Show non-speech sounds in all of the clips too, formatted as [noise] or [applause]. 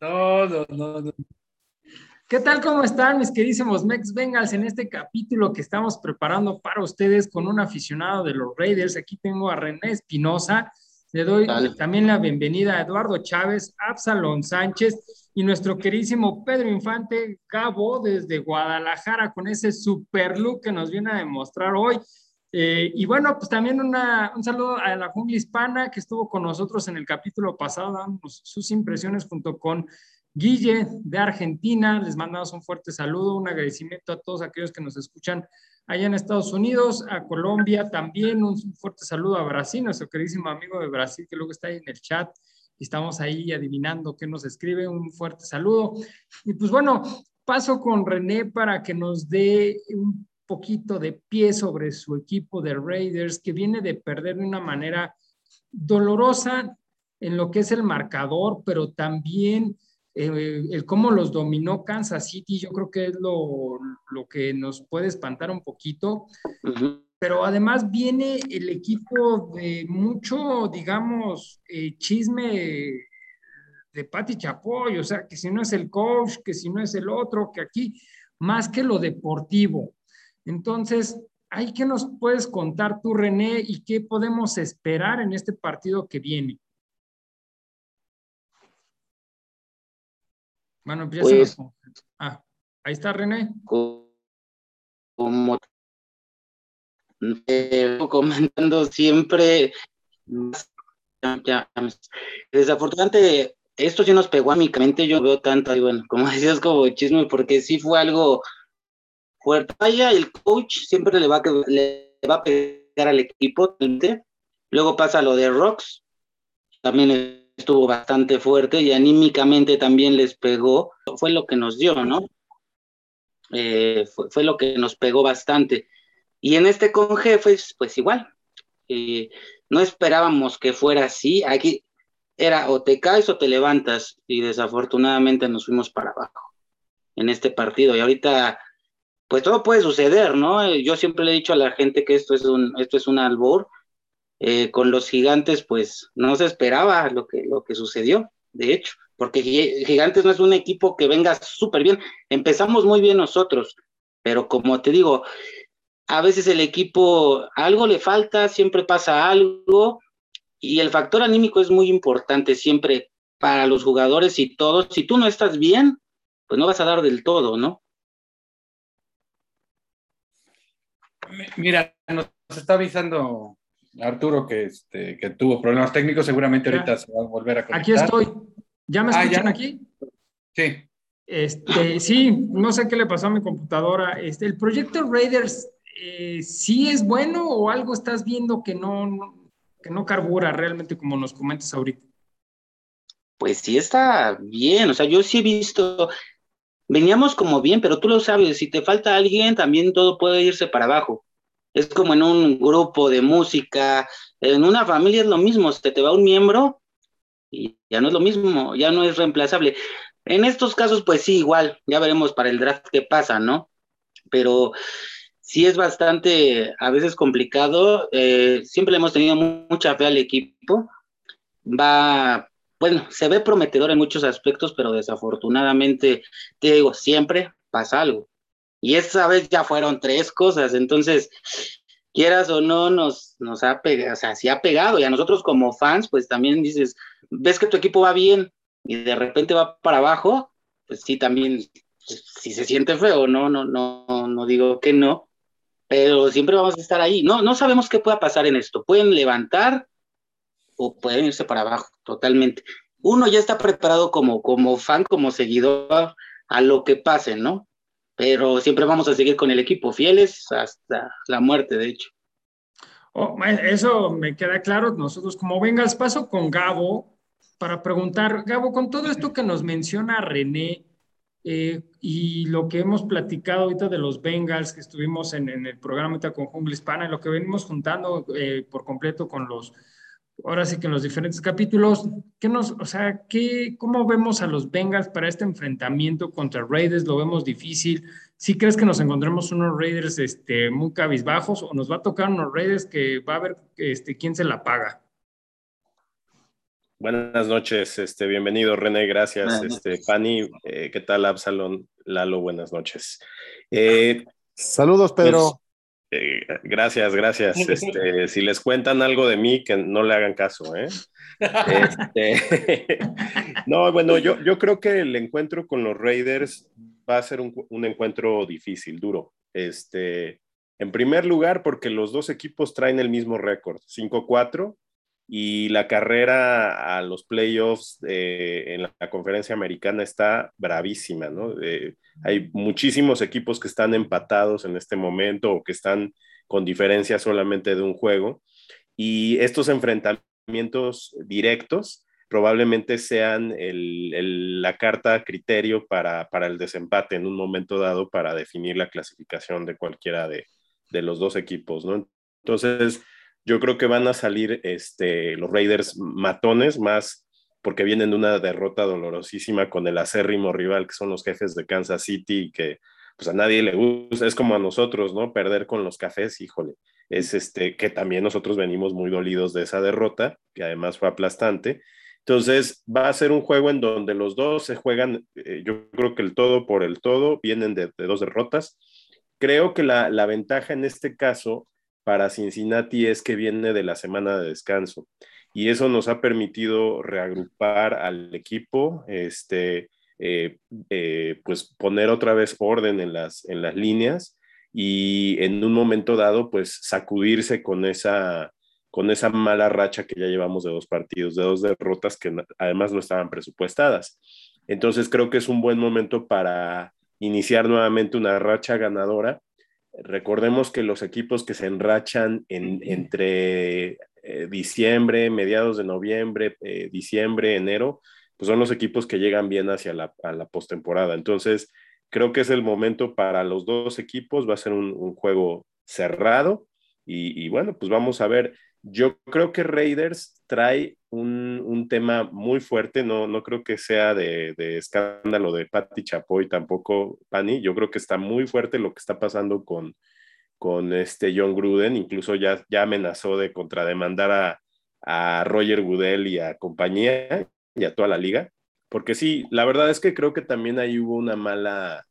No, no, no, no. ¿Qué tal? ¿Cómo están mis queridísimos Mex Bengals en este capítulo que estamos preparando para ustedes con un aficionado de los Raiders? Aquí tengo a René Espinosa. Le doy también la bienvenida a Eduardo Chávez, Absalón Sánchez y nuestro queridísimo Pedro Infante Gabo desde Guadalajara con ese super look que nos viene a demostrar hoy. Eh, y bueno, pues también un saludo a la jungla hispana que estuvo con nosotros en el capítulo pasado, dando sus impresiones junto con Guille de Argentina, les mandamos un fuerte saludo, un agradecimiento a todos aquellos que nos escuchan allá en Estados Unidos, a Colombia también, un fuerte saludo a Brasil, nuestro queridísimo amigo de Brasil que luego está ahí en el chat. Y estamos ahí adivinando qué nos escribe, un fuerte saludo. Y pues bueno, paso con René para que nos dé un poquito de pie sobre su equipo de Raiders que viene de perder de una manera dolorosa en lo que es el marcador, pero también eh, el cómo los dominó Kansas City, yo creo que es lo, que nos puede espantar un poquito. Pero además viene el equipo de mucho, digamos, eh, chisme de Pati Chapoy, o sea, que si no es el coach, que si no es el otro, que aquí, más que lo deportivo. Entonces, ¿hay que nos puedes contar tú, René, y qué podemos esperar en este partido que viene? Bueno, empieza. Pues, ah, ahí está René. Como comentando siempre, desafortunadamente esto sí nos pegó a mi mente, yo veo tanto, y bueno, como [laughs] decías, como chisme, porque sí fue algo fuerte. Vaya, el coach siempre le va, a, le va a pegar al equipo, luego pasa lo de Rocks, también estuvo bastante fuerte y anímicamente también les pegó, fue lo que nos dio, ¿no? Eh, fue, lo que nos pegó bastante. Y en este con jefes, pues igual, eh, no esperábamos que fuera así, aquí era o te caes o te levantas y desafortunadamente nos fuimos para abajo en este partido y ahorita pues todo puede suceder, ¿no? Yo siempre le he dicho a la gente que esto es un, esto es un albor, eh, con los gigantes, pues no se esperaba lo que, lo que sucedió, de hecho, porque Gigantes no es un equipo que venga súper bien. Empezamos muy bien nosotros, pero como te digo, a veces el equipo algo le falta, siempre pasa algo, y el factor anímico es muy importante siempre para los jugadores y todos. Si tú no estás bien, pues no vas a dar del todo, ¿no? Mira, nos está avisando Arturo, que, este, que tuvo problemas técnicos, seguramente ahorita se va a volver a conectar. Aquí estoy. ¿Ya me ah, escuchan aquí? Sí. Este, sí, no sé qué le pasó a mi computadora. Este, ¿El proyecto Raiders eh, sí es bueno o algo estás viendo que no, que no carbura realmente como nos comentas ahorita? Pues sí está bien, o sea, yo sí he visto, veníamos como bien, pero tú lo sabes, si te falta alguien, también todo puede irse para abajo. Es como en un grupo de música, en una familia es lo mismo, se te va un miembro y ya no es lo mismo, ya no es reemplazable. En estos casos, pues sí, igual, ya veremos para el draft qué pasa, ¿no? Pero sí es bastante, a veces complicado, eh, siempre hemos tenido mucha fe al equipo, va, bueno, se ve prometedor en muchos aspectos, pero desafortunadamente, te digo, siempre pasa algo. Y esa vez ya fueron tres cosas, entonces, quieras o no, nos, ha pegado, o sea, sí ha pegado, y a nosotros como fans, pues también dices, ves que tu equipo va bien y de repente va para abajo, pues sí, también, pues, si se siente feo, no, no, no, no digo que no, pero siempre vamos a estar ahí. No, no sabemos qué pueda pasar en esto. Pueden levantar o pueden irse para abajo, totalmente. Uno ya está preparado como, como fan, como seguidor a lo que pase, ¿no? pero siempre vamos a seguir con el equipo, fieles hasta la muerte, de hecho. Oh, eso me queda claro. Nosotros, como vengas, paso con Gabo para preguntar, Gabo, con todo esto que nos menciona René eh, y lo que hemos platicado ahorita de los Bengals que estuvimos en, el programa ahorita con Jungla Hispana, y lo que venimos juntando eh, por completo con los ahora sí que en los diferentes capítulos, ¿qué nos, o sea, qué, cómo vemos a los Bengals para este enfrentamiento contra Raiders? ¿Lo vemos difícil? ¿Sí crees que nos encontremos unos Raiders este, muy cabizbajos o nos va a tocar unos Raiders que va a ver este, quién se la paga? Buenas noches, este, bienvenido René, gracias. Este, Pani, eh, ¿qué tal Absalón? Lalo, buenas noches. Eh, Saludos, Pedro. Eh, gracias, gracias. [laughs] Este, si les cuentan algo de mí, que no le hagan caso, ¿eh? Este, [laughs] no, bueno, yo, yo creo que el encuentro con los Raiders va a ser un, un encuentro difícil, duro. Este, en primer lugar, porque los dos equipos traen el mismo récord, 5-4 y la carrera a los playoffs eh, en la, conferencia americana está bravísima, ¿no? Eh, hay muchísimos equipos que están empatados en este momento o que están con diferencia solamente de un juego y estos enfrentamientos directos probablemente sean la carta criterio para, para, el desempate en un momento dado para definir la clasificación de cualquiera de, de los dos equipos, ¿no? Entonces, yo creo que van a salir este, los Raiders matones, más porque vienen de una derrota dolorosísima con el acérrimo rival que son los jefes de Kansas City, que pues a nadie le gusta, es como a nosotros, ¿no? Perder con los cafés, híjole, es este, que también nosotros venimos muy dolidos de esa derrota, que además fue aplastante. Entonces, va a ser un juego en donde los dos se juegan, eh, yo creo que el todo por el todo, vienen de, dos derrotas. Creo que la, la, ventaja en este caso para Cincinnati es que viene de la semana de descanso y eso nos ha permitido reagrupar al equipo, este, eh, eh, pues poner otra vez orden en las, en las líneas y en un momento dado, pues sacudirse con esa, con esa mala racha que ya llevamos de dos partidos, de dos derrotas que además no estaban presupuestadas. Entonces creo que es un buen momento para iniciar nuevamente una racha ganadora Recordemos que los equipos que se enrachan en, entre eh, diciembre, mediados de noviembre, eh, diciembre, enero, pues son los equipos que llegan bien hacia la, la postemporada. Entonces, creo que es el momento para los dos equipos, va a ser un, juego cerrado y, bueno, pues vamos a ver. Yo creo que Raiders trae un, tema muy fuerte, no, no creo que sea de, escándalo de Patti Chapoy tampoco, Pani, yo creo que está muy fuerte lo que está pasando con, con este John Gruden, incluso ya, ya amenazó de contrademandar a, a Roger Goodell y a compañía y a toda la liga, porque sí, la verdad es que creo que también ahí hubo una mala,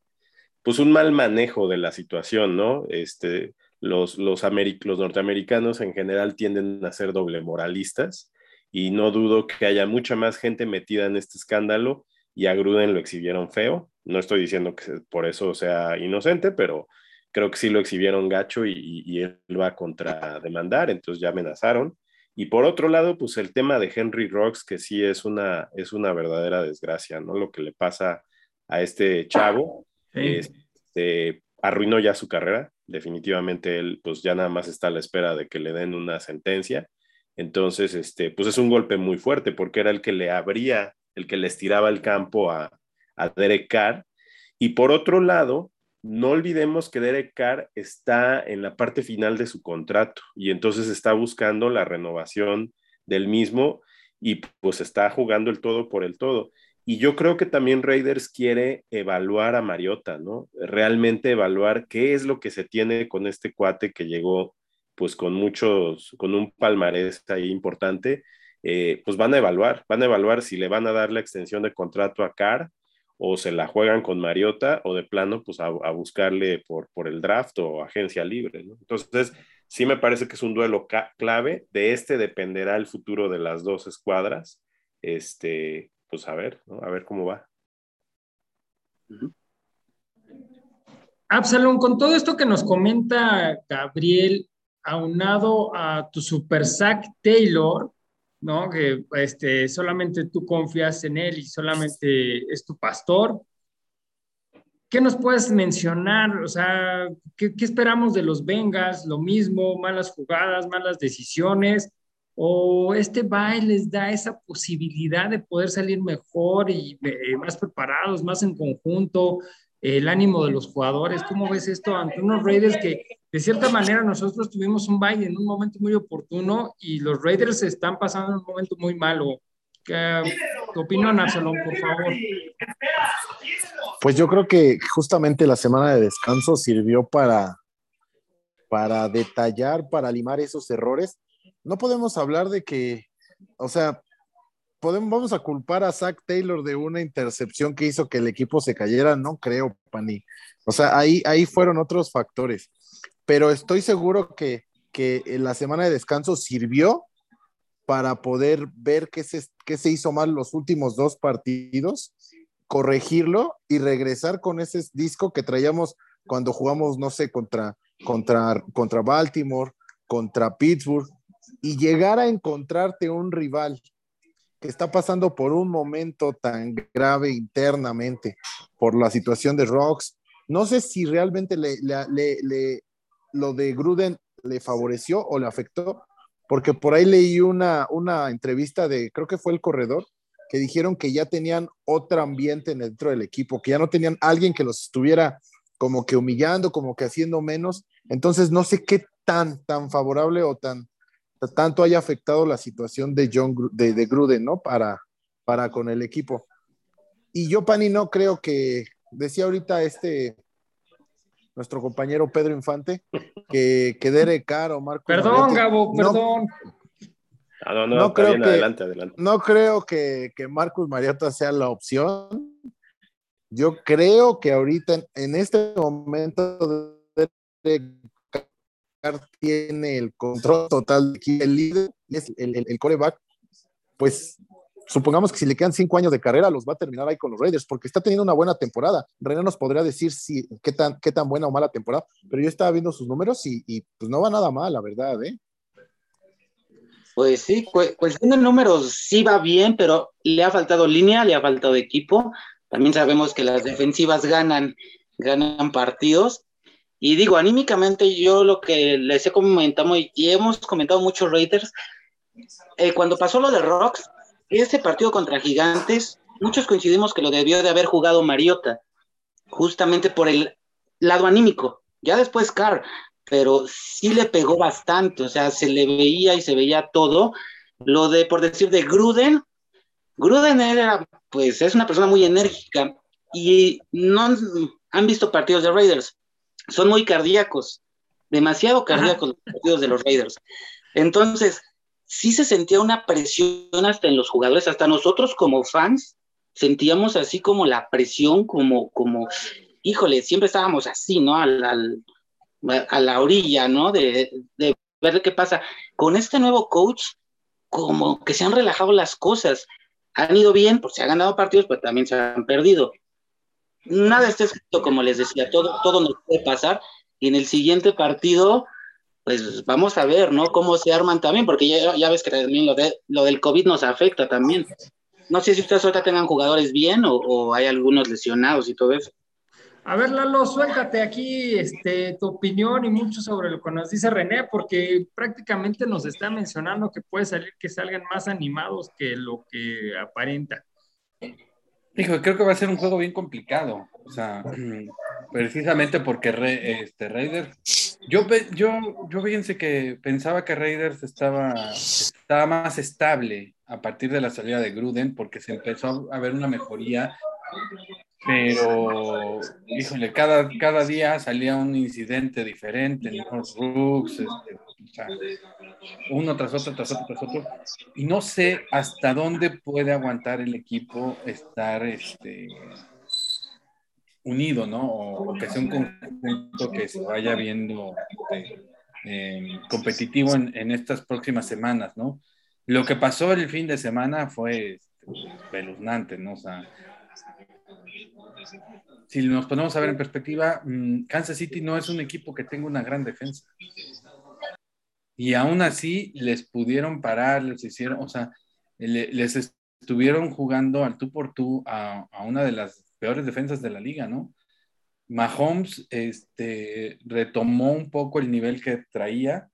pues un mal manejo de la situación, ¿no? Este, los, los, los norteamericanos en general tienden a ser doble moralistas y no dudo que haya mucha más gente metida en este escándalo y a Gruden lo exhibieron feo. No estoy diciendo que por eso sea inocente, pero creo que sí lo exhibieron gacho y, él va a contrademandar, entonces ya amenazaron. Y por otro lado, pues el tema de Henry Rocks, que sí es una, es una verdadera desgracia, ¿no? Lo que le pasa a este chavo, este, arruinó ya su carrera, definitivamente él pues ya nada más está a la espera de que le den una sentencia entonces, este, pues es un golpe muy fuerte porque era el que le abría, el que le estiraba el campo a, a Derek Carr. Y por otro lado, no olvidemos que Derek Carr está en la parte final de su contrato y entonces está buscando la renovación del mismo y pues está jugando el todo por el todo. Y yo creo que también Raiders quiere evaluar a Mariota, ¿no? Realmente evaluar qué es lo que se tiene con este cuate que llegó pues con muchos, con un palmarés ahí importante, eh, pues van a evaluar, van a evaluar si le van a dar la extensión de contrato a Carr o se la juegan con Mariota o de plano pues a, buscarle por, por el draft o agencia libre. Entonces, sí me parece que es un duelo clave, de este dependerá el futuro de las dos escuadras, este, pues a ver, a ver cómo va. Absalón, con todo esto que nos comenta Gabriel, aunado a tu Super Zack Taylor, ¿no? Que este, solamente tú confías en él y solamente es tu pastor. ¿Qué nos puedes mencionar? O sea, ¿qué, esperamos de los Vengas? ¿Lo mismo? ¿Malas jugadas? ¿Malas decisiones? ¿O este baile les da esa posibilidad de poder salir mejor y eh, más preparados, más en conjunto? el ánimo de los jugadores. ¿Cómo ves esto ante unos Raiders que de cierta manera nosotros tuvimos un baile en un momento muy oportuno y los Raiders están pasando un momento muy malo? ¿Qué, opinión, Absalón, por favor? Pues yo creo que justamente la semana de descanso sirvió para, para detallar, para limar esos errores. No podemos hablar de que, o sea, podemos, vamos a culpar a Zach Taylor de una intercepción que hizo que el equipo se cayera, no creo, Pani. O sea, ahí, ahí fueron otros factores. Pero estoy seguro que, que la semana de descanso sirvió para poder ver qué se, qué se hizo mal los últimos dos partidos, corregirlo y regresar con ese disco que traíamos cuando jugamos, no sé, contra, contra, contra Baltimore, contra Pittsburgh, y llegar a encontrarte un rival que está pasando por un momento tan grave internamente por la situación de Rocks. No sé si realmente le, le, lo de Gruden le favoreció o le afectó, porque por ahí leí una, una entrevista de, creo que fue el corredor, que dijeron que ya tenían otro ambiente dentro del equipo, que ya no tenían alguien que los estuviera como que humillando, como que haciendo menos. Entonces, no sé qué tan, tan favorable o tan, tanto haya afectado la situación de John de, de Gruden, ¿no? Para, para con el equipo. Y yo, Pani, no creo que, decía ahorita este, nuestro compañero Pedro Infante, que, que Derek Carr o Marco. Perdón, Gabo, perdón. Ah, no, no, creo que, adelante, adelante. No creo que, que Marcus Mariota sea la opción. Yo creo que ahorita, en, este momento, Derek tiene el control total de el líder, es el, el, el, coreback, pues supongamos que si le quedan cinco años de carrera, los va a terminar ahí con los Raiders, porque está teniendo una buena temporada. René nos podría decir si, qué, tan, qué tan buena o mala temporada, pero yo estaba viendo sus números y, y pues no va nada mal, la verdad, ¿eh? Pues sí, cuestión de números sí va bien, pero le ha faltado línea, le ha faltado equipo. También sabemos que las defensivas ganan, ganan partidos. Y digo, anímicamente yo lo que les he comentado y hemos comentado muchos Raiders, eh, cuando pasó lo de Rocks, este partido contra Gigantes, muchos coincidimos que lo debió de haber jugado Mariota, justamente por el lado anímico. Ya después Carr, pero sí le pegó bastante, o sea, se le veía y se veía todo. Lo de, por decir, de Gruden, Gruden era, pues, es una persona muy enérgica y no han visto partidos de Raiders, son muy cardíacos, demasiado cardíacos los partidos de los Raiders. Entonces, sí se sentía una presión hasta en los jugadores, hasta nosotros como fans sentíamos así como la presión, como, como, híjole, siempre estábamos así, ¿no? Al, a la orilla, ¿no? De, de ver qué pasa. Con este nuevo coach, como que se han relajado las cosas. Han ido bien, pues se han ganado partidos, pero también se han perdido. Nada está escrito, como les decía, todo, todo nos puede pasar. Y en el siguiente partido, pues vamos a ver, ¿no? Cómo se arman también, porque ya, ya ves que también lo, de, lo del COVID nos afecta también. No sé si ustedes ahorita tengan jugadores bien o, hay algunos lesionados y todo eso. A ver, Lalo, suéltate aquí este, tu opinión y mucho sobre lo que nos dice René, porque prácticamente nos está mencionando que puede salir que salgan más animados que lo que aparenta. Hijo, creo que va a ser un juego bien complicado. O sea, [clears throat] precisamente porque este, Raiders. Yo, yo, yo fíjense que pensaba que Raiders estaba, estaba más estable a partir de la salida de Gruden, porque se empezó a ver una mejoría. Pero, híjole, cada, cada día salía un incidente diferente, los Rooks, este, uno tras otro, tras otro, tras otro. Y no sé hasta dónde puede aguantar el equipo estar este, unido, ¿no? O, que sea un conjunto que se vaya viendo este, em, competitivo en, en, estas próximas semanas, ¿no? Lo que pasó el fin de semana fue este, ¿no? O sea, si nos ponemos a ver en perspectiva, mm, Kansas City no es un equipo que tenga una gran defensa. Y aún así les pudieron parar, les hicieron, o sea, les estuvieron jugando al tú por tú a, a una de las peores defensas de la liga, ¿no? Mahomes este, retomó un poco el nivel que traía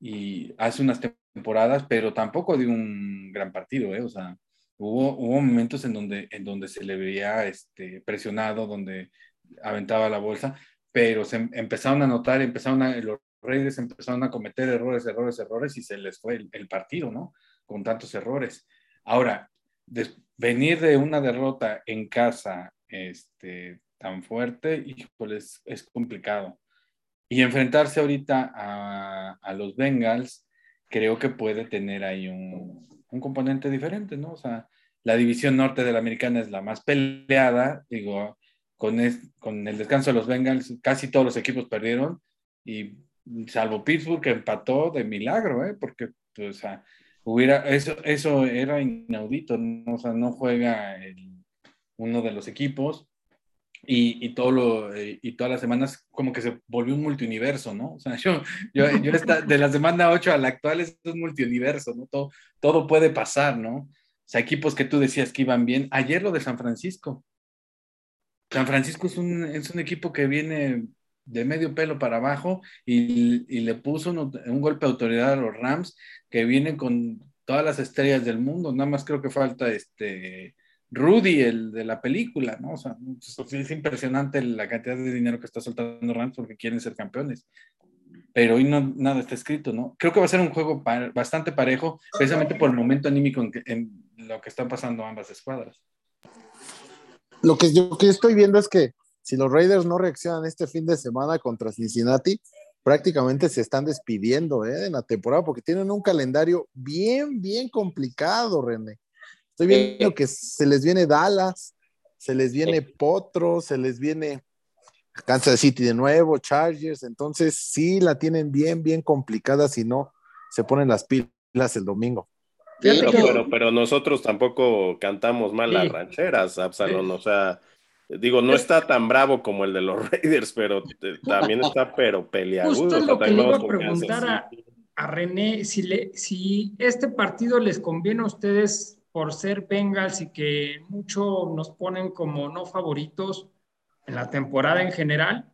y hace unas temporadas, pero tampoco de un gran partido, ¿eh? O sea, hubo, hubo momentos en donde, en donde se le veía este, presionado, donde aventaba la bolsa, pero se empezaron a notar, empezaron a, Raiders empezaron a cometer errores, errores, errores y se les fue el, partido, ¿no? Con tantos errores. Ahora, venir de una derrota en casa este, tan fuerte, híjoles, es complicado. Y enfrentarse ahorita a, a los Bengals, creo que puede tener ahí un, un componente diferente, ¿no? O sea, la división norte de la americana es la más peleada, digo, con, con el descanso de los Bengals, casi todos los equipos perdieron, y salvo Pittsburgh que empató de milagro, ¿eh? Porque, o sea, hubiera, eso, eso era inaudito, ¿no? o sea, no juega uno de los equipos, y, y, todo lo, eh, y todas las semanas como que se volvió un multiuniverso, ¿no? O sea, yo, yo, yo de la semana 8 a la actual es un multiuniverso, ¿no? Todo, todo puede pasar, ¿no? O sea, equipos que tú decías que iban bien. Ayer lo de San Francisco. San Francisco es un, es un equipo que viene de medio pelo para abajo y, y le puso un, golpe de autoridad a los Rams que vienen con todas las estrellas del mundo. Nada más creo que falta este Rudy, el de la película, ¿no? O sea, es impresionante la cantidad de dinero que está soltando Rams porque quieren ser campeones. Pero hoy no, nada está escrito, ¿no? Creo que va a ser un juego bastante parejo, precisamente por el momento anímico en, en, lo que están pasando ambas escuadras. Lo que yo que estoy viendo es que si los Raiders no reaccionan este fin de semana contra Cincinnati, prácticamente se están despidiendo ¿eh? en la temporada porque tienen un calendario bien, bien complicado, René. Estoy viendo que se les viene Dallas, se les viene Potro, se les viene Kansas City de nuevo, Chargers, entonces sí la tienen bien, bien complicada si no se ponen las pilas el domingo. pero, pero, nosotros tampoco cantamos mal las rancheras, Absalón, o sea, digo, no está tan bravo como el de los [laughs] Raiders, pero también está pero peleagudo. Justo es lo que le iba a preguntar a, a, René, si, le, si este partido les conviene a ustedes por ser Bengals y que mucho nos ponen como no favoritos en la temporada en general?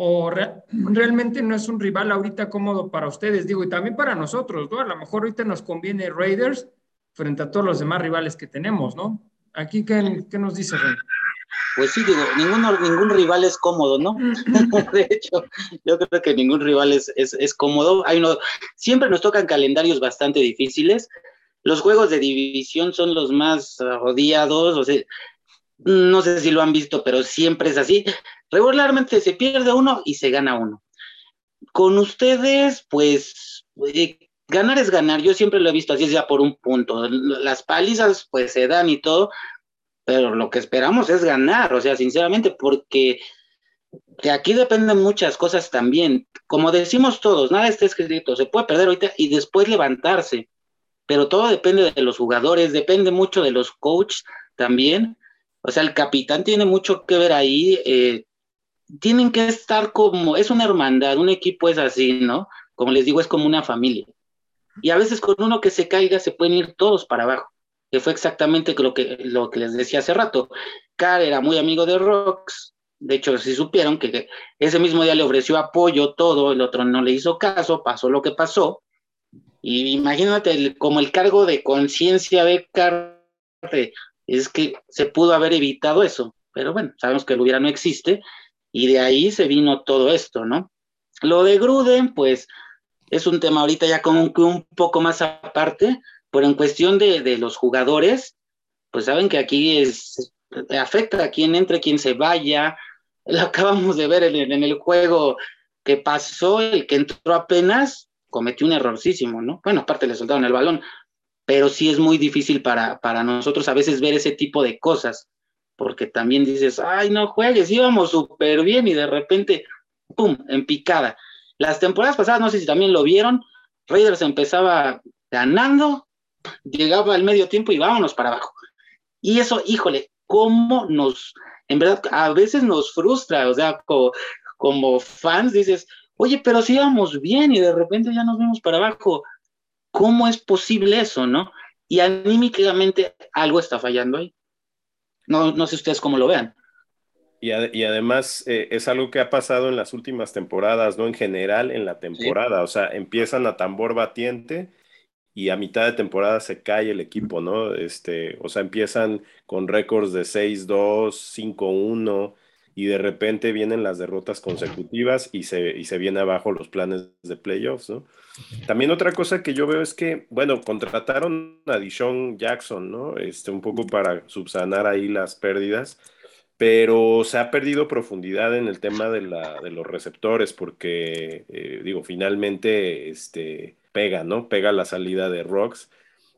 ¿O realmente no es un rival ahorita cómodo para ustedes? Digo, y también para nosotros, ¿no? A lo mejor ahorita nos conviene Raiders frente a todos los demás rivales que tenemos, ¿no? Aquí, ¿qué, qué nos dice Rey? Pues sí, digo, ninguno, ningún rival es cómodo, ¿no? [laughs] de hecho, yo creo que ningún rival es, es, es cómodo. Hay uno, siempre nos tocan calendarios bastante difíciles los juegos de división son los más odiados, o sea, no sé si lo han visto, pero siempre es así. Regularmente se pierde uno y se gana uno. Con ustedes, pues, eh, ganar es ganar. Yo siempre lo he visto así, ya por un punto. Las palizas, pues, se dan y todo, pero lo que esperamos es ganar, o sea, sinceramente, porque de aquí dependen muchas cosas también. Como decimos todos, nada está escrito, se puede perder ahorita y después levantarse pero todo depende de los jugadores, depende mucho de los coaches también. O sea, el capitán tiene mucho que ver ahí. Eh, tienen que estar como, es una hermandad, un equipo es así, ¿no? Como les digo, es como una familia. Y a veces con uno que se caiga se pueden ir todos para abajo, que fue exactamente lo que, les decía hace rato. Carr era muy amigo de Rox, de hecho, si supieron que ese mismo día le ofreció apoyo, todo, el otro no le hizo caso, pasó lo que pasó, y imagínate como el cargo de conciencia de Carter, es que se pudo haber evitado eso, pero bueno, sabemos que el hubiera no existe y de ahí se vino todo esto, ¿no? Lo de Gruden, pues es un tema ahorita ya como un poco más aparte, pero en cuestión de, de los jugadores, pues saben que aquí es, afecta a quien entre, quien se vaya. [laughs] Lo acabamos de ver en, en el juego que pasó, el que entró apenas, cometió un errorcísimo, ¿no? Bueno, aparte le soltaron el balón, pero sí es muy difícil para, para nosotros a veces ver ese tipo de cosas, porque también dices, ay, no juegues, íbamos súper bien y de repente, ¡pum!, en picada. Las temporadas pasadas, no sé si también lo vieron, Raiders empezaba ganando, llegaba al medio tiempo y vámonos para abajo. Y eso, híjole, cómo nos, en verdad, a veces nos frustra, o sea, como, como fans dices, oye, pero si íbamos bien y de repente ya nos vemos para abajo. ¿Cómo es posible eso, no? Y anímicamente algo está fallando ahí. No, no sé ustedes cómo lo vean. Y, y además eh, es algo que ha pasado en las últimas temporadas, ¿no? En general en la temporada, sí. o sea, empiezan a tambor batiente y a mitad de temporada se cae el equipo, ¿no? Este, o sea, empiezan con récords de 6-2, 5-1 y de repente vienen las derrotas consecutivas y se, y se viene abajo los planes de playoffs, ¿no? También otra cosa que yo veo es que, bueno, contrataron a Dishon Jackson, ¿no? Este, un poco para subsanar ahí las pérdidas, pero se ha perdido profundidad en el tema de, la, de los receptores, porque, eh, digo, finalmente, este, pega, ¿no? Pega la salida de Rocks.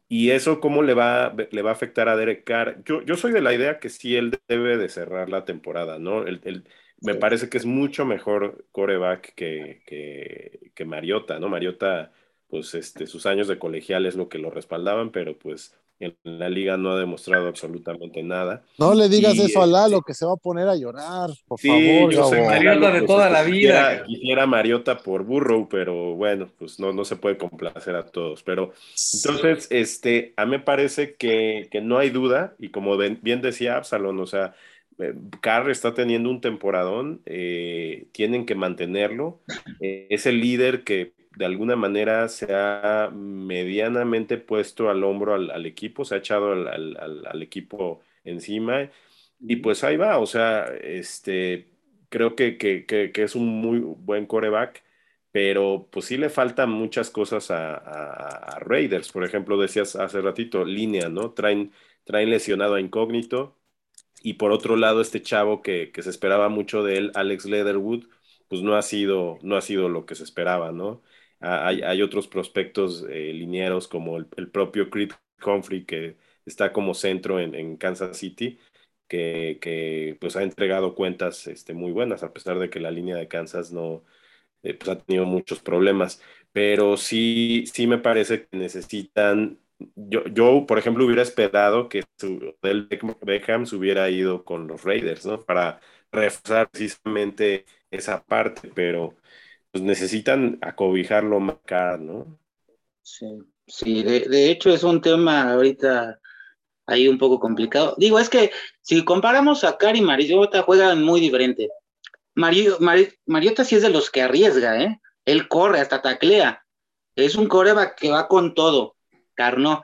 Y eso, ¿cómo le va, le va a afectar a Derek Carr? Yo, yo soy de la idea que sí, él debe de cerrar la temporada, ¿no? El, me parece que es mucho mejor coreback que, que, que Mariota, ¿no? Mariota, pues este, sus años de colegial es lo que lo respaldaban, pero pues en la liga no ha demostrado absolutamente nada. No le digas eso a Lalo, este que se va a poner a llorar, por favor. Yo soy Mariota de pues, toda la vida. Quisiera, Mariota por Burrow, pero bueno, pues no, no se puede complacer a todos. Pero entonces, este, a mí me parece que, que no hay duda, y como bien decía Absalón, o sea, eh, Carr está teniendo un temporadón, eh, tienen que mantenerlo. Eh, es el líder que de alguna manera se ha medianamente puesto al hombro al, equipo, se ha echado al, equipo encima y pues ahí va, o sea, este, creo que, es un muy buen coreback, pero pues sí le faltan muchas cosas a, Raiders, por ejemplo, decías hace ratito, línea, ¿no? Traen, traen lesionado a Incógnito y por otro lado este chavo que, se esperaba mucho de él, Alex Leatherwood, pues no ha sido, no ha sido lo que se esperaba, ¿no? Hay, otros prospectos eh, como el, propio Creed Humphrey que está como centro en, Kansas City, que, pues ha entregado cuentas este, muy buenas, a pesar de que la línea de Kansas no eh, pues, ha tenido muchos problemas. Pero sí, sí me parece que necesitan. Yo, yo, por ejemplo, hubiera esperado que su, Beckham se hubiera ido con los Raiders, ¿no? Para reforzar precisamente esa parte, pero pues necesitan acobijarlo más ¿no? Sí, sí de, hecho es un tema ahorita ahí un poco complicado. Digo, es que si comparamos a Cari y Mariota, juegan muy diferente. Mario, Mariota sí es de los que arriesga, ¿eh? Él corre, hasta taclea. Es un coreba que va con todo. Carno.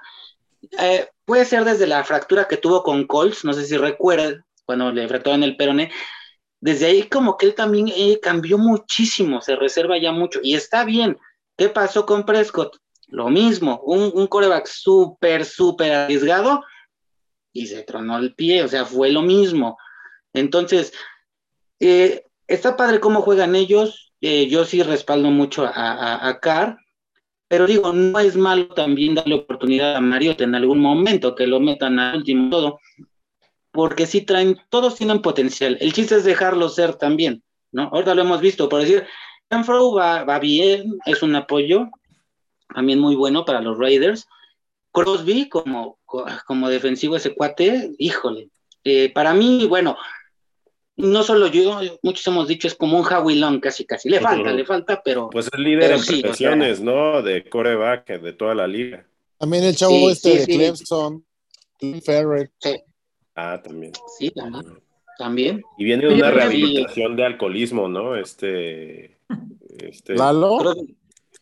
Eh, puede ser desde la fractura que tuvo con Colts, no sé si recuerda, cuando le fracturaron el peroné, desde ahí como que él también eh, cambió muchísimo, se reserva ya mucho y está bien. ¿Qué pasó con Prescott? Lo mismo, un, coreback súper, súper arriesgado y se tronó el pie, o sea, fue lo mismo. Entonces, eh, está padre cómo juegan ellos, eh, yo sí respaldo mucho a, a, a Carr, pero digo, no es malo también darle oportunidad a Mariota en algún momento, que lo metan al último todo, porque sí traen, todos tienen potencial. El chiste es dejarlo ser también, ¿no? Ahorita lo hemos visto, por decir, Renfro va, va bien, es un apoyo también muy bueno para los Raiders. Crosby, como, como defensivo ese cuate, híjole. Eh, para mí, bueno, no solo yo, muchos hemos dicho, es como un Howie Long, casi, casi. Le falta, le falta, pero. Pues es líder en presiones, ¿no? De coreback, de toda la liga. También el chavo este de Clemson, Tim Ferrer. Sí. Ah, también. Sí, también. También. Y viene de una rehabilitación de alcoholismo, ¿no? Este. este... ¿Lalo?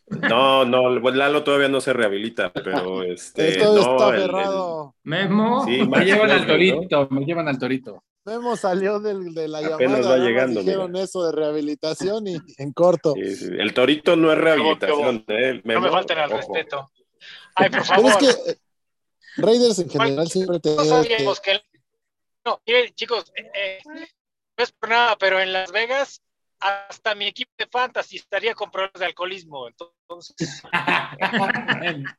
No, no, pues Lalo todavía no se rehabilita, pero [laughs] este. Esto no, está cerrado. Memo. Sí, me llevan al torito, me llevan al torito. Memo salió del, de la Apenas llamada. Va llegando, dijeron eso de rehabilitación y en corto. Sí, sí. El torito no es rehabilitación. ¿eh? no me falten al respeto. Ay, por favor. Pero es que eh, Raiders en general siempre te. No sabíamos que, no, miren, chicos, eh, eh, no es por nada, pero en Las Vegas hasta mi equipo de fantasy estaría con problemas de alcoholismo. Entonces. [laughs]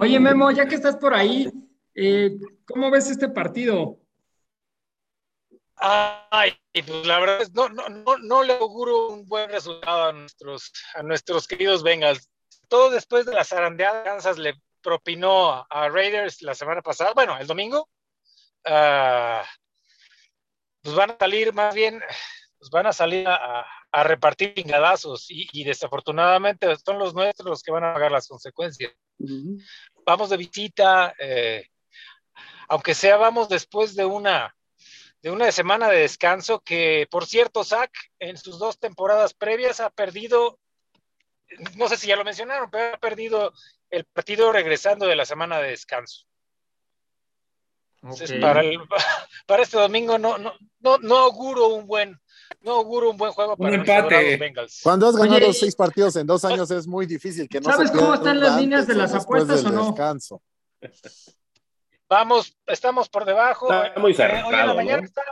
Oye, Memo, ya que estás por ahí, eh, ¿cómo ves este partido? Ay, pues la verdad es no, no, no, no le auguro un buen resultado a nuestros, a nuestros queridos Bengals. Todo después de la zarandeada, Kansas le propinó a Raiders la semana pasada, bueno, el domingo, Ah, pues van a salir más bien, pues van a salir a, repartir pingadazos y, desafortunadamente son los nuestros los que van a pagar las consecuencias. Vamos de visita, eh, aunque sea vamos después de una de una semana de descanso que, por cierto, Zach en sus dos temporadas previas ha perdido, no sé si ya lo mencionaron, pero ha perdido el partido regresando de la semana de descanso para, [laughs] para este domingo no, no, no, no auguro un buen, no auguro un buen juego para un empate. Bengals. Cuando has ganado seis partidos en dos años es muy difícil que no ¿Sabes cómo están las líneas de las apuestas o no? Descanso. [laughs] Vamos, estamos por debajo. Está muy cerrado. hoy en la mañana está,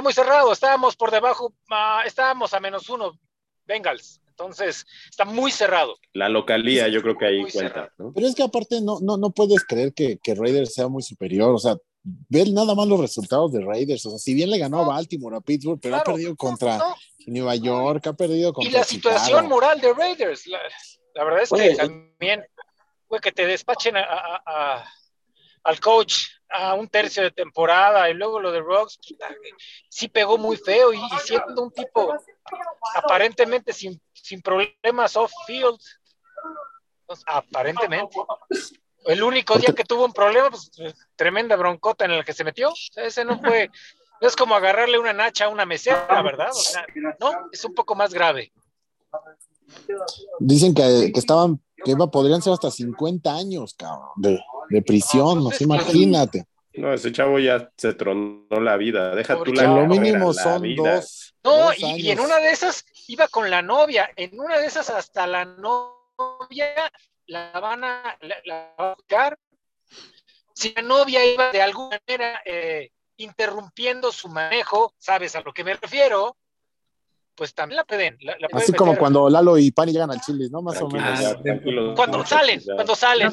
muy cerrado. Estábamos por debajo, uh, estábamos a menos uno, Bengals. Entonces, está muy cerrado. La localía, yo creo que ahí cuenta. Pero es que aparte no, no, no puedes creer que, que Raiders sea muy superior. O sea, ver nada más los resultados de Raiders. O sea, si bien le ganó a Baltimore, a Pittsburgh, pero ha perdido contra Nueva York, ha perdido contra. Y la situación moral de Raiders, la, verdad es que también, fue que te despachen a, al coach a un tercio de temporada y luego lo de Rocks, sí pegó muy feo y, siendo un tipo aparentemente sin, sin problemas off-field, pues, aparentemente. El único día que tuvo un problema, pues tremenda broncota en la que se metió. ese no fue, no es como agarrarle una nacha a una mesera, ¿verdad? no, es un poco más grave. Dicen que, estaban, que podrían ser hasta 50 años, cabrón, de, prisión, no, pues imagínate. No, ese chavo ya se tronó la vida. Deja tú la Lo mínimo son dos. No, y, en una de esas iba con la novia. En una de esas hasta la novia la van a, la, buscar. Si la novia iba de alguna manera eh, interrumpiendo su manejo, ¿sabes a lo que me refiero? Pues también la pueden. Así como cuando Lalo y Pani llegan al Chile, ¿no? Más o menos. cuando salen, cuando salen.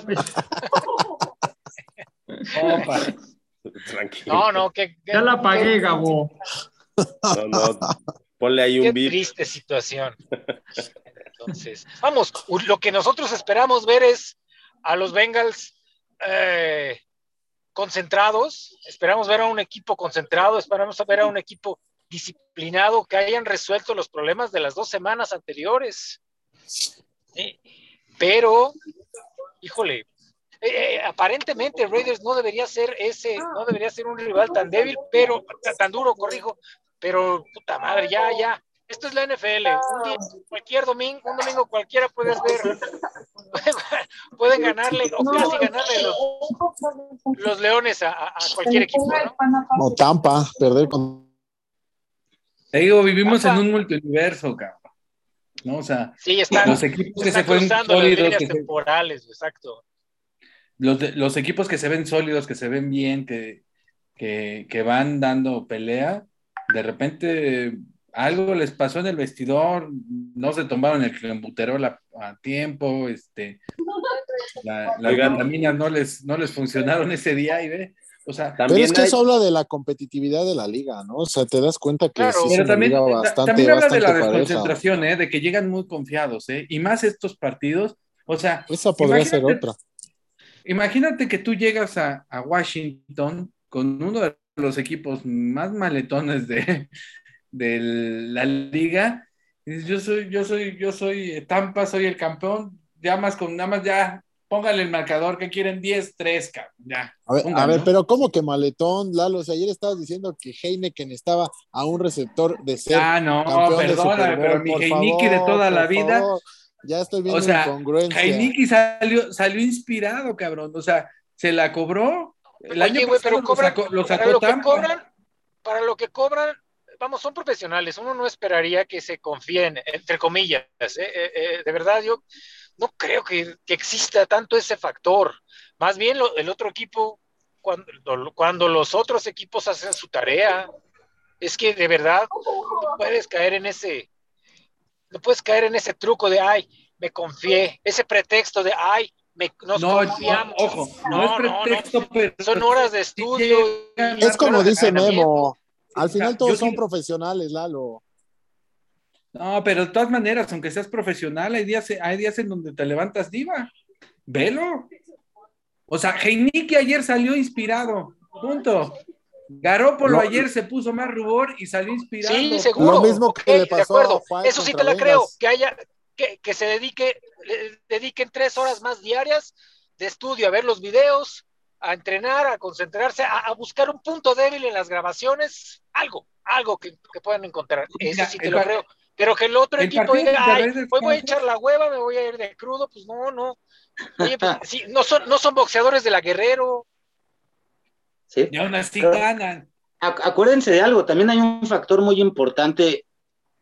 Tranquilo. No, no, que, ya la pagué, Gabo. No, no, ponle ahí un Qué triste situación. Entonces, vamos, lo que nosotros esperamos ver es a los Bengals eh, concentrados, esperamos ver a un equipo concentrado, esperamos ver a un equipo disciplinado que hayan resuelto los problemas de las dos semanas anteriores. Pero, híjole, eh, eh, aparentemente Raiders no debería ser ese, no debería ser un rival tan débil, pero tan duro, corrijo, pero puta madre, ya, ya, esto es la NFL. Un día, cualquier domingo, un domingo cualquiera puedes ver, [laughs] pueden ganarle o casi ganarle los, leones a, cualquier equipo. ¿no? O Tampa, perder con. Te digo, vivimos en un multiverso, cabrón. ¿No? O sea, sí, están, los equipos que se fueron sólidos. Que temporales, exacto. Los, los equipos que se ven sólidos, que se ven bien, que, que, que van dando pelea, de repente algo les pasó en el vestidor, no se tomaron el clenbuterol a, tiempo, este, las vitaminas no les, no les funcionaron ese día y ve. O sea, también pero es que eso habla de la competitividad de la liga, ¿no? O sea, te das cuenta que sí pero también, bastante, también habla de la desconcentración, ¿eh? De que llegan muy confiados, ¿eh? Y más estos partidos, o sea... Esa podría ser otra. Imagínate que tú llegas a, a Washington con uno de los equipos más maletones de, de la liga. yo soy, yo soy, yo soy Tampa, soy el campeón. Ya más con nada más ya póngale el marcador que quieren 10, 3, ya. A ver, pero ¿cómo que maletón, Lalo? O sea, ayer estabas diciendo que Heineken estaba a un receptor de ser. Ah, no, perdona, pero mi Heineken de toda la vida. Ya estoy viendo o sea, Heineken salió, salió inspirado, cabrón. O sea, se la cobró. El año pero cobran, lo sacó, lo que cobran, para lo que cobran, vamos, son profesionales, uno no esperaría que se confíen, entre comillas, ¿eh? Eh, eh, de verdad yo no creo que, exista tanto ese factor, más bien el otro equipo, cuando, cuando los otros equipos hacen su tarea, es que de verdad no puedes caer en ese, no puedes caer en ese truco de, ay, me confié, ese pretexto de, ay, me, nos confiamos. ojo, no, es pretexto, pero son horas de estudio. Es como dice Memo, al final todos son profesionales, Lalo. No, pero de todas maneras, aunque seas profesional, hay días, hay días en donde te levantas diva. Velo. O sea, Heinike ayer salió inspirado. Punto. Garópolo ayer se puso más rubor y salió inspirado. Sí, seguro. Lo mismo que le pasó de acuerdo. Eso sí te la creo. Que haya, que, que se dedique, dediquen tres horas más diarias de estudio a ver los videos, a entrenar, a concentrarse, a, buscar un punto débil en las grabaciones, algo, algo que, puedan encontrar. Eso sí te lo creo. Pero que el otro equipo diga, ay, hoy voy a echar la hueva, me voy a ir de crudo, pues no, no. Oye, pues, sí, no son, no son boxeadores de la guerrero. Sí. Y aún así ganan. Acuérdense de algo, también hay un factor muy importante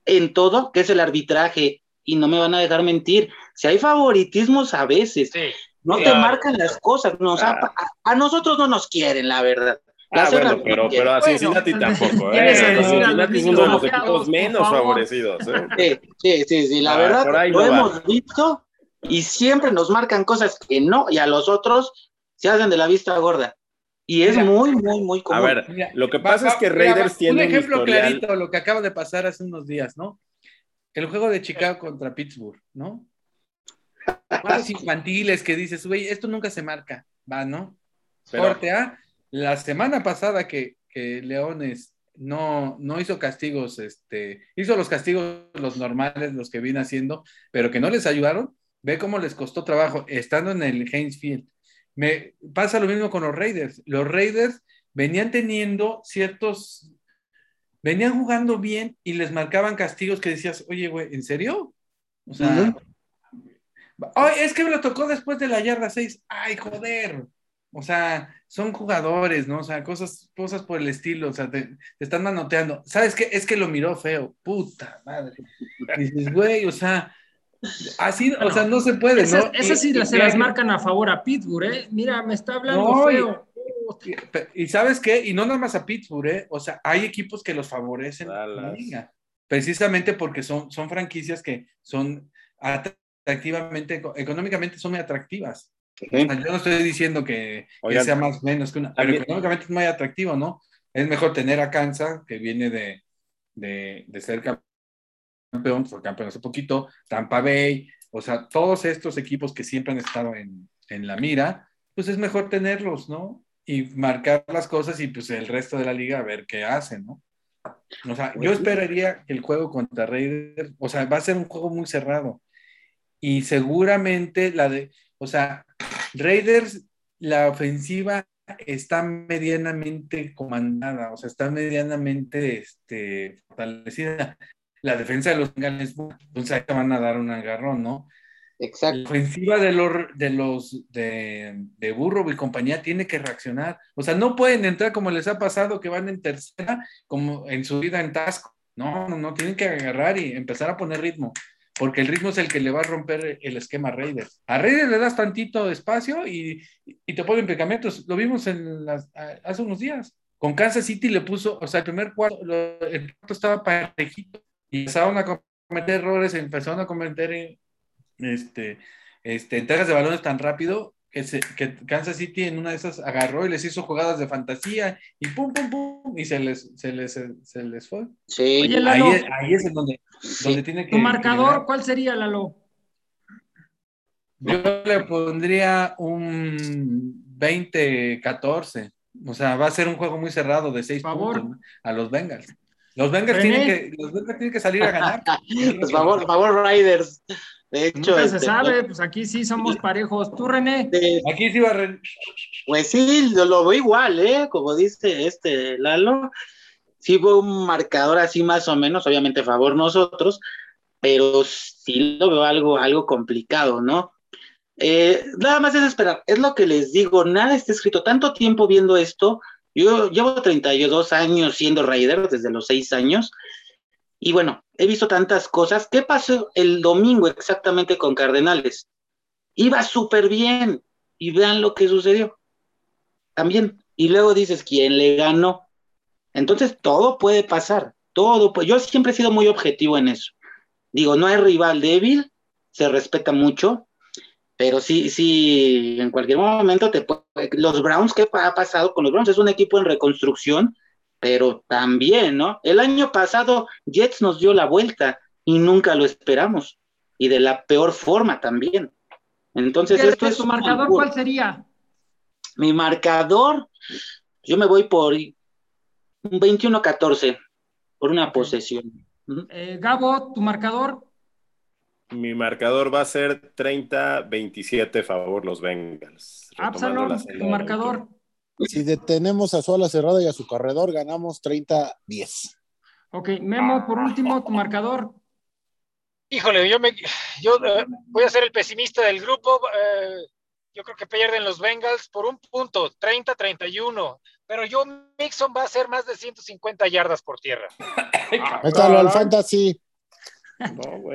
en todo, que es el arbitraje, y no me van a dejar mentir. Si hay favoritismos a veces, sí. No te marcan las cosas, no, a, nosotros no nos quieren, la verdad. Ah, bueno, pero, pero a Cincinnati tampoco, ¿eh? Cincinnati es uno de los equipos menos favorecidos, ¿eh? Sí, sí, sí, la ah, verdad, lo hemos visto y siempre nos marcan cosas que no, y a los otros se hacen de la vista gorda. Y es muy, muy, muy común. A ver, lo que pasa es que Raiders tiene un ejemplo clarito, lo que acaba de pasar hace unos días, ¿no? El juego de Chicago contra Pittsburgh, ¿no? Juegos [laughs] infantiles que dices, güey, esto nunca se marca, va, ¿no? Corte A, la semana pasada que, que Leones no, no hizo castigos, este, hizo los castigos los normales, los que viene haciendo, pero que no les ayudaron, ve cómo les costó trabajo estando en el Haynes Field me pasa lo mismo con los Raiders. Los Raiders venían teniendo ciertos, venían jugando bien y les marcaban castigos que decías, oye, güey, ¿en serio? O sea, es que me lo tocó después de la yarda 6. Ay, joder. O sea, son jugadores, ¿no? O sea, cosas, cosas por el estilo, o sea, te, están manoteando. ¿Sabes qué? Es que lo miró feo. Puta madre. dices, güey, o sea, Así, o sea, no se puede, ¿no? Esas sí se las marcan a favor a Pittsburgh, ¿eh? Mira, me está hablando feo. Y, sabes qué, y no nada más a Pittsburgh, ¿eh? O sea, hay equipos que los favorecen. Precisamente porque son, son franquicias que son atractivamente, económicamente son muy atractivas. Yo no estoy diciendo que, sea más o menos que una, pero económicamente es muy atractivo, ¿no? Es mejor tener a Kansas, que viene de, de, de ser campeón, fue campeón hace poquito, Tampa Bay, o sea, todos estos equipos que siempre han estado en, en la mira, pues es mejor tenerlos, ¿no? Y marcar las cosas y pues el resto de la liga a ver qué hacen, ¿no? O sea, yo pues esperaría que el juego contra Raiders, o sea, va a ser un juego muy cerrado. Y seguramente la de, o sea, Raiders, la ofensiva está medianamente comandada, o sea, está medianamente este, fortalecida la defensa de los Bengals, pues ahí van a dar un agarrón, ¿no? Exacto. La ofensiva de los, de los de, de, Burro y compañía tiene que reaccionar. O sea, no pueden entrar como les ha pasado que van en tercera, como en su vida en Tasco. No, no, no, tienen que agarrar y empezar a poner ritmo, porque el ritmo es el que le va a romper el esquema a Raiders. A Raiders le das tantito espacio y, y te ponen pegamentos. Lo vimos en las, hace unos días. Con Kansas City le puso, o sea, el primer cuarto, el cuarto estaba parejito y empezaron a cometer errores, empezaron a cometer este, este, entregas de balones tan rápido que, se, que Kansas City en una de esas agarró y les hizo jugadas de fantasía y pum, pum, pum, y se les, se les, se les fue. Sí, ahí, ahí, es donde, donde tiene que. ¿Tu marcador cuál sería, Lalo? Yo le pondría un 20-14. O sea, va a ser un juego muy cerrado de 6 puntos a los Bengals. Los Bengals, tienen que, los Bengals tienen que salir a ganar. [laughs] pues favor, favor, Riders. De hecho, Nunca se este, sabe, pues aquí sí somos parejos. ¿Tú, René? Aquí sí va René. Pues sí, lo, lo, veo igual, ¿eh? Como dice este Lalo. Sí veo un marcador así más o menos, obviamente a favor nosotros, pero sí lo veo algo, algo complicado, ¿no? Eh, nada más es esperar, es lo que les digo, nada está escrito, tanto tiempo viendo esto, yo llevo 32 años siendo Raider, desde los 6 años, y bueno, he visto tantas cosas. ¿Qué pasó el domingo exactamente con Cardenales? Iba súper bien, y vean lo que sucedió. También. Y luego dices, ¿quién le ganó? Entonces, todo puede pasar, todo. Yo siempre he sido muy objetivo en eso. Digo, no hay rival débil, se respeta mucho, pero sí, sí, en cualquier momento te los Browns, ¿qué ha pasado con los Browns? Es un equipo en reconstrucción, pero también, ¿no? El año pasado Jets nos dio la vuelta y nunca lo esperamos, y de la peor forma también. Entonces, esto es... ¿Tu marcador cuál sería? Mi marcador, yo me voy por un 21-14, por una posesión. Eh, Gabo, ¿tu marcador? Mi marcador va a ser 30-27 favor los Bengals. Absalom, tu marcador. Si detenemos a su ala cerrada y a su corredor, ganamos 30-10. Ok, Memo, por último, tu marcador. Híjole, yo, me, yo eh, voy a ser el pesimista del grupo. Eh, yo creo que pierden los Bengals por un punto, 30-31. Pero yo, Mixon va a ser más de 150 yardas por tierra. [coughs] Métalo al fantasy.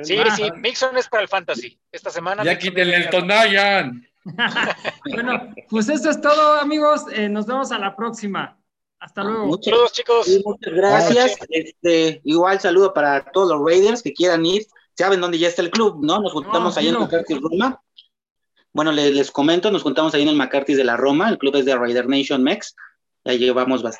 Sí, sí, Mixon es para el fantasy. Esta semana. Ya quítenle el Tonayan. [laughs] bueno, pues eso es todo, amigos. Eh, nos vemos a la próxima. Hasta luego. Muchas, Saludos, chicos. muchas gracias. Este, igual saludo para todos los Raiders que quieran ir. Saben dónde ya está el club, ¿no? Nos juntamos ahí en McCarthy Roma. Bueno, les, les, comento, nos juntamos ahí en el McCarthy de la Roma. El club es de Raider Nation Mex. Ya llevamos bastante